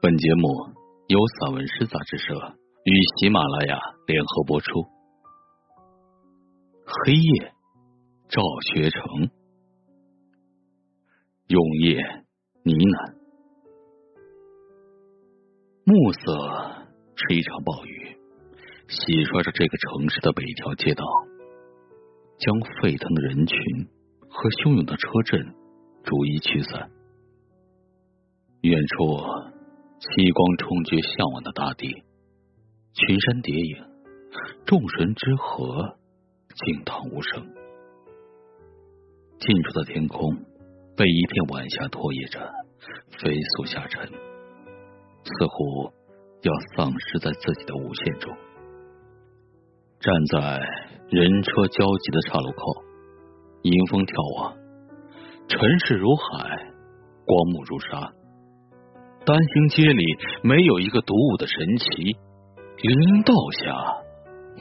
本节目由散文诗杂志社与喜马拉雅联合播出。黑夜，赵学成。永夜呢喃。暮色是一场暴雨，洗刷着这个城市的每一条街道，将沸腾的人群和汹涌的车阵逐一驱散。远处。夕光冲决向往的大地，群山叠影，众神之河，静淌无声。近处的天空被一片晚霞拖曳着，飞速下沉，似乎要丧失在自己的无限中。站在人车交集的岔路口，迎风眺望，尘世如海，光幕如沙。单行街里没有一个独舞的神奇，林道下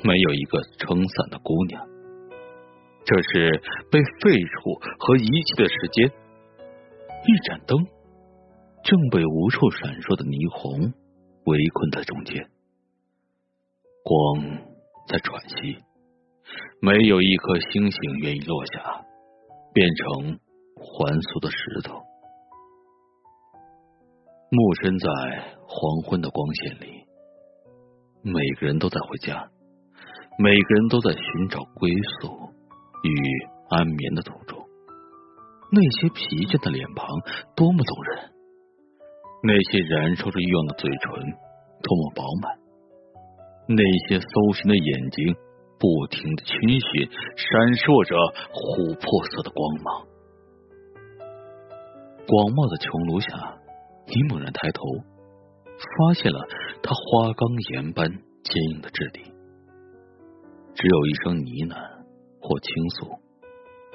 没有一个撑伞的姑娘。这是被废除和遗弃的时间。一盏灯正被无处闪烁的霓虹围困在中间，光在喘息，没有一颗星星愿意落下，变成还俗的石头。木身在黄昏的光线里，每个人都在回家，每个人都在寻找归宿与安眠的途中。那些疲倦的脸庞多么动人，那些燃烧着欲望的嘴唇多么饱满，那些搜寻的眼睛不停的逡巡，闪烁着琥珀色的光芒。广袤的穹庐下。你猛然抬头，发现了他花岗岩般坚硬的质地。只有一声呢喃或倾诉，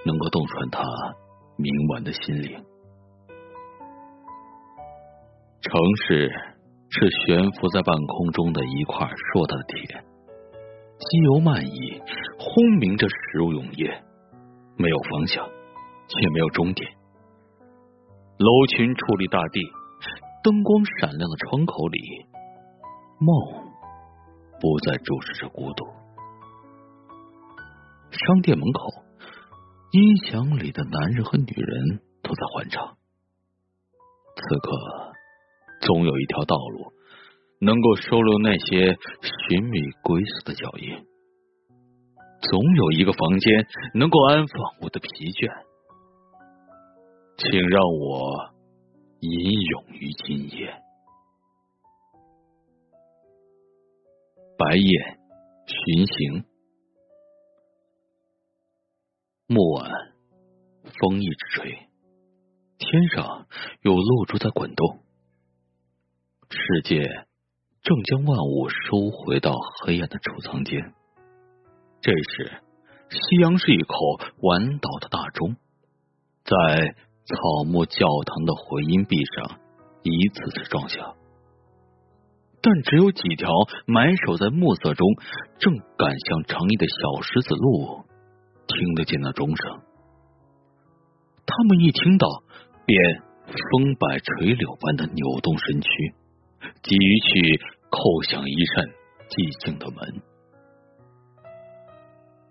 能够洞穿他冥顽的心灵。城市是悬浮在半空中的一块硕大的铁，机油漫溢，轰鸣着驶入永夜，没有方向，却没有终点。楼群矗立大地。灯光闪亮的窗口里，梦不再注视着孤独。商店门口，音响里的男人和女人都在欢唱。此刻，总有一条道路能够收留那些寻觅归宿的脚印，总有一个房间能够安放我的疲倦。请让我。吟咏于今夜，白夜巡行，暮晚风一直吹，天上有露珠在滚动，世界正将万物收回到黑暗的储藏间。这时，夕阳是一口晚倒的大钟，在。草木教堂的回音壁上一次次撞响，但只有几条埋首在暮色中正赶向长夜的小石子路听得见那钟声。他们一听到，便风摆垂柳般的扭动身躯，急于去叩响一扇寂静的门。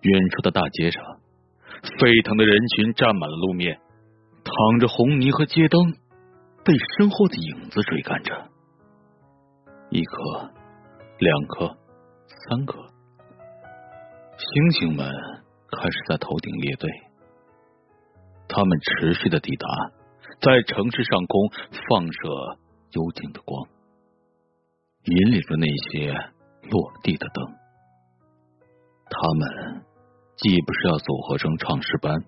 远处的大街上，沸腾的人群占满了路面。淌着红泥和街灯，被身后的影子追赶着。一颗，两颗，三颗，星星们开始在头顶列队。他们持续的抵达，在城市上空放射幽静的光，引领着那些落地的灯。他们既不是要组合成唱诗班。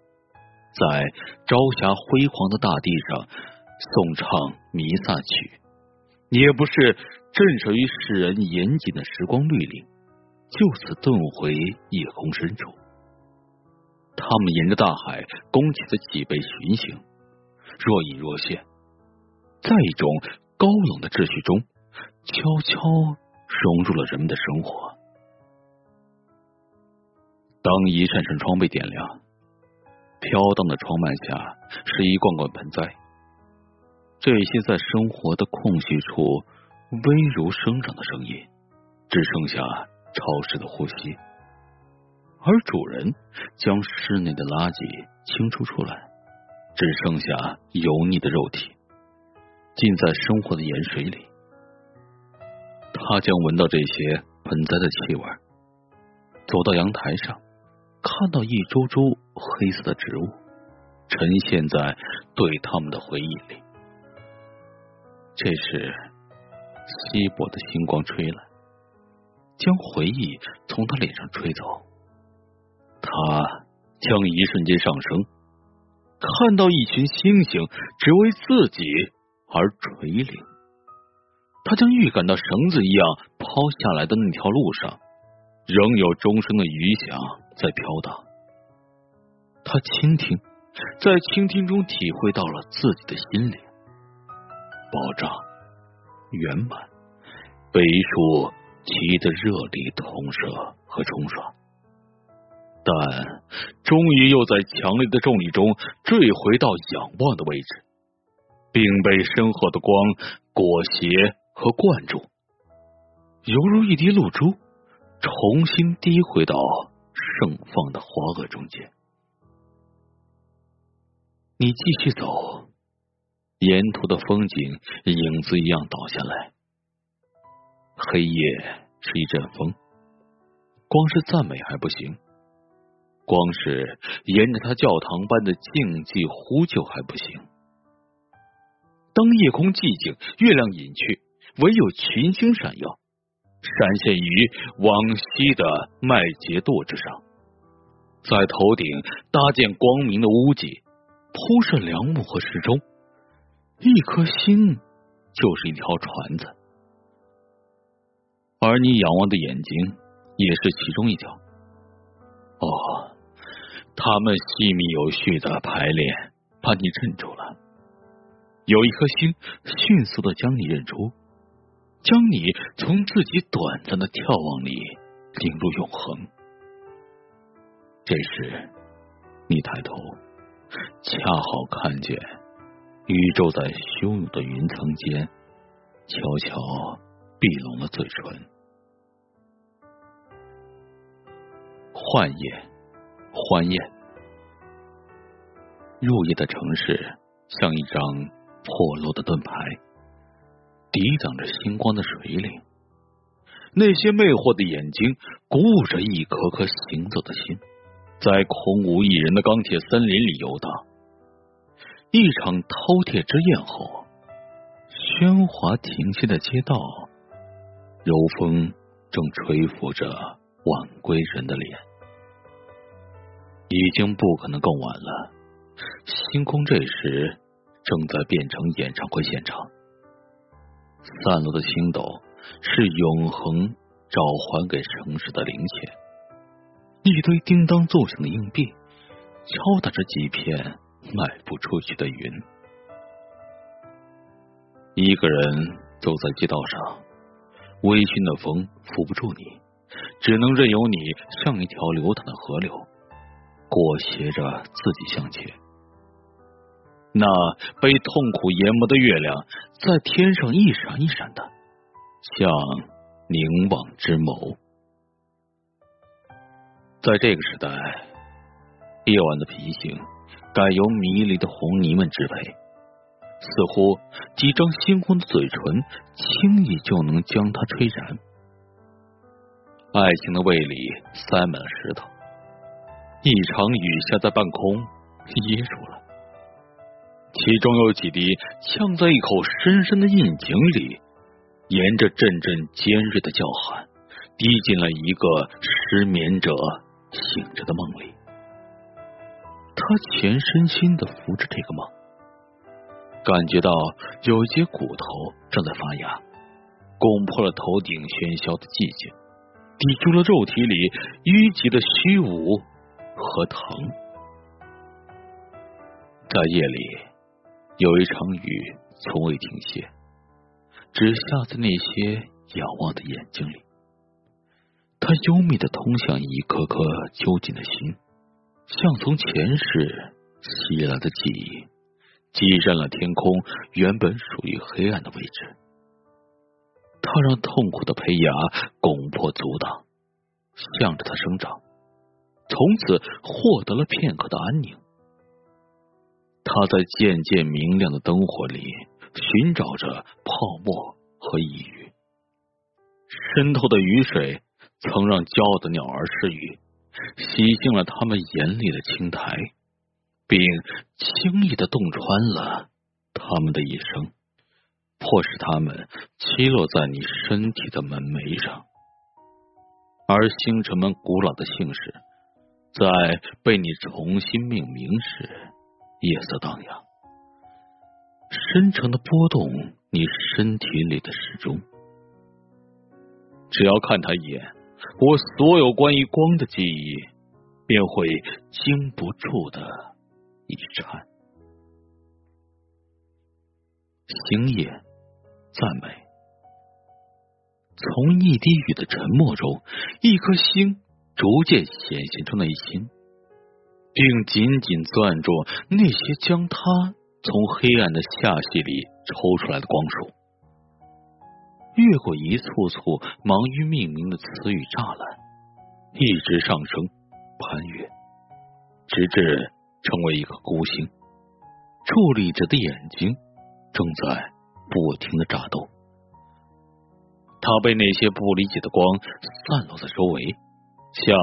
在朝霞辉煌的大地上颂唱弥撒曲，也不是震慑于世人严谨的时光律令，就此遁回夜空深处。他们沿着大海弓起的脊背巡行，若隐若现，在一种高冷的秩序中，悄悄融入了人们的生活。当一扇扇窗被点亮。飘荡的窗幔下是一罐罐盆栽，这些在生活的空隙处微如生长的声音，只剩下潮湿的呼吸。而主人将室内的垃圾清除出来，只剩下油腻的肉体浸在生活的盐水里。他将闻到这些盆栽的气味，走到阳台上，看到一株株黑色的植物呈现在对他们的回忆里。这时，稀薄的星光吹来，将回忆从他脸上吹走。他将一瞬间上升，看到一群星星只为自己而垂铃。他将预感到绳子一样抛下来的那条路上，仍有钟声的余响在飘荡。他倾听，在倾听中体会到了自己的心灵，爆炸、圆满、悲舒，其的热力同射和冲刷，但终于又在强烈的重力中坠回到仰望的位置，并被身后的光裹挟。和灌注，犹如一滴露珠，重新滴回到盛放的花萼中间。你继续走，沿途的风景影子一样倒下来。黑夜是一阵风，光是赞美还不行，光是沿着他教堂般的静寂呼救还不行。当夜空寂静，月亮隐去。唯有群星闪耀，闪现于往西的麦秸垛之上，在头顶搭建光明的屋脊，铺设梁木和时钟。一颗星就是一条船子，而你仰望的眼睛也是其中一条。哦，他们细密有序的排列，把你镇住了。有一颗星迅速的将你认出。将你从自己短暂的眺望里领入永恒。这时，你抬头，恰好看见宇宙在汹涌的云层间悄悄闭拢了嘴唇。幻夜，欢宴。入夜的城市像一张破落的盾牌。抵挡着星光的水岭，那些魅惑的眼睛鼓舞着一颗颗行走的心，在空无一人的钢铁森林里游荡。一场饕餮之宴后，喧哗停歇的街道，柔风正吹拂着晚归人的脸。已经不可能更晚了，星空这时正在变成演唱会现场。散落的星斗是永恒召唤给城市的零钱，一堆叮当作响的硬币敲打着几片卖不出去的云。一个人走在街道上，微醺的风扶不住你，只能任由你像一条流淌的河流，裹挟着自己向前。那被痛苦研磨的月亮，在天上一闪一闪的，像凝望之眸。在这个时代，夜晚的脾性该由迷离的红泥们支配，似乎几张星光的嘴唇，轻易就能将它吹燃。爱情的胃里塞满了石头，一场雨下在半空，噎住了。其中有几滴呛在一口深深的印井里，沿着阵阵尖锐的叫喊，滴进了一个失眠者醒着的梦里。他全身心的扶着这个梦，感觉到有一节骨头正在发芽，攻破了头顶喧嚣的寂静，抵住了肉体里淤积的虚无和疼。在夜里。有一场雨从未停歇，只下在那些仰望的眼睛里。它幽密的通向一颗颗揪紧的心，像从前世袭来的记忆，挤占了天空原本属于黑暗的位置。他让痛苦的胚芽攻破阻挡，向着它生长，从此获得了片刻的安宁。他在渐渐明亮的灯火里寻找着泡沫和抑郁，渗透的雨水曾让骄傲的鸟儿失语，洗净了他们眼里的青苔，并轻易的洞穿了他们的一生。迫使他们栖落在你身体的门楣上，而星辰们古老的姓氏，在被你重新命名时，夜色荡漾，深沉的波动你身体里的时钟。只要看他一眼，我所有关于光的记忆便会经不住的一颤。星夜。赞美。从一滴雨的沉默中，一颗星逐渐显现出内心，并紧紧攥住那些将它从黑暗的下隙里抽出来的光束，越过一簇簇忙于命名的词语栅栏，一直上升，攀越，直至成为一个孤星。伫立着的眼睛正在。不停的炸斗，他被那些不理解的光散落在周围，像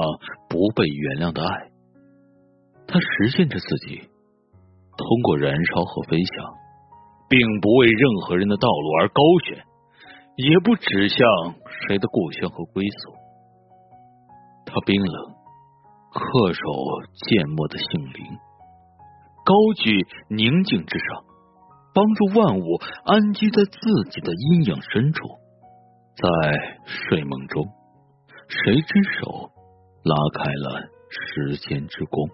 不被原谅的爱。他实现着自己，通过燃烧和飞翔，并不为任何人的道路而高悬，也不指向谁的故乡和归宿。他冰冷，恪守缄默的性灵，高举宁静之上。帮助万物安居在自己的阴影深处，在睡梦中，谁之手拉开了时间之弓？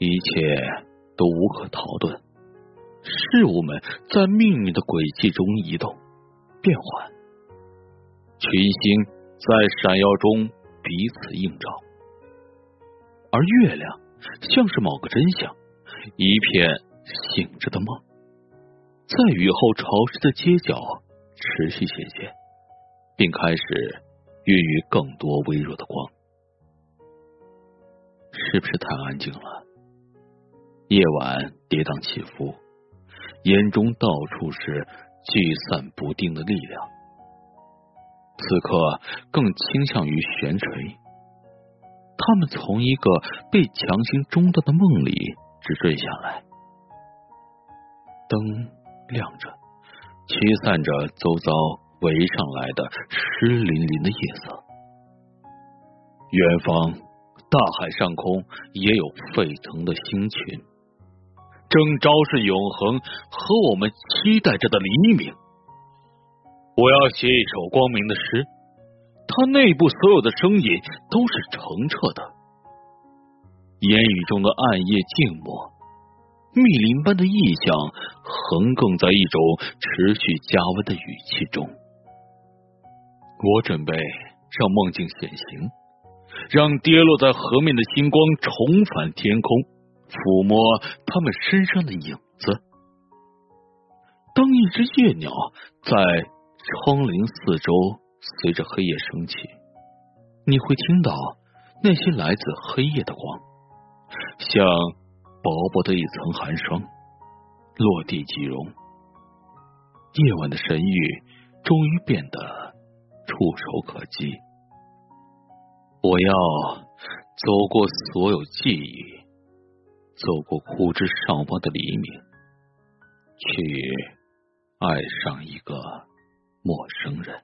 一切都无可逃遁，事物们在命运的轨迹中移动、变换，群星在闪耀中彼此映照，而月亮像是某个真相，一片。醒着的梦，在雨后潮湿的街角持续显现，并开始孕育更多微弱的光。是不是太安静了？夜晚跌宕起伏，眼中到处是聚散不定的力量。此刻更倾向于悬垂。他们从一个被强行中断的梦里直坠下来。灯亮着，驱散着周遭围上来的湿淋淋的夜色。远方大海上空也有沸腾的星群，正昭示永恒和我们期待着的黎明。我要写一首光明的诗，它内部所有的声音都是澄澈的。言语中的暗夜静默。密林般的意象横亘在一种持续加温的语气中。我准备让梦境显形，让跌落在河面的星光重返天空，抚摸他们身上的影子。当一只夜鸟在窗棂四周随着黑夜升起，你会听到那些来自黑夜的光，像。薄薄的一层寒霜，落地即融。夜晚的神域终于变得触手可及。我要走过所有记忆，走过枯枝上方的黎明，去爱上一个陌生人。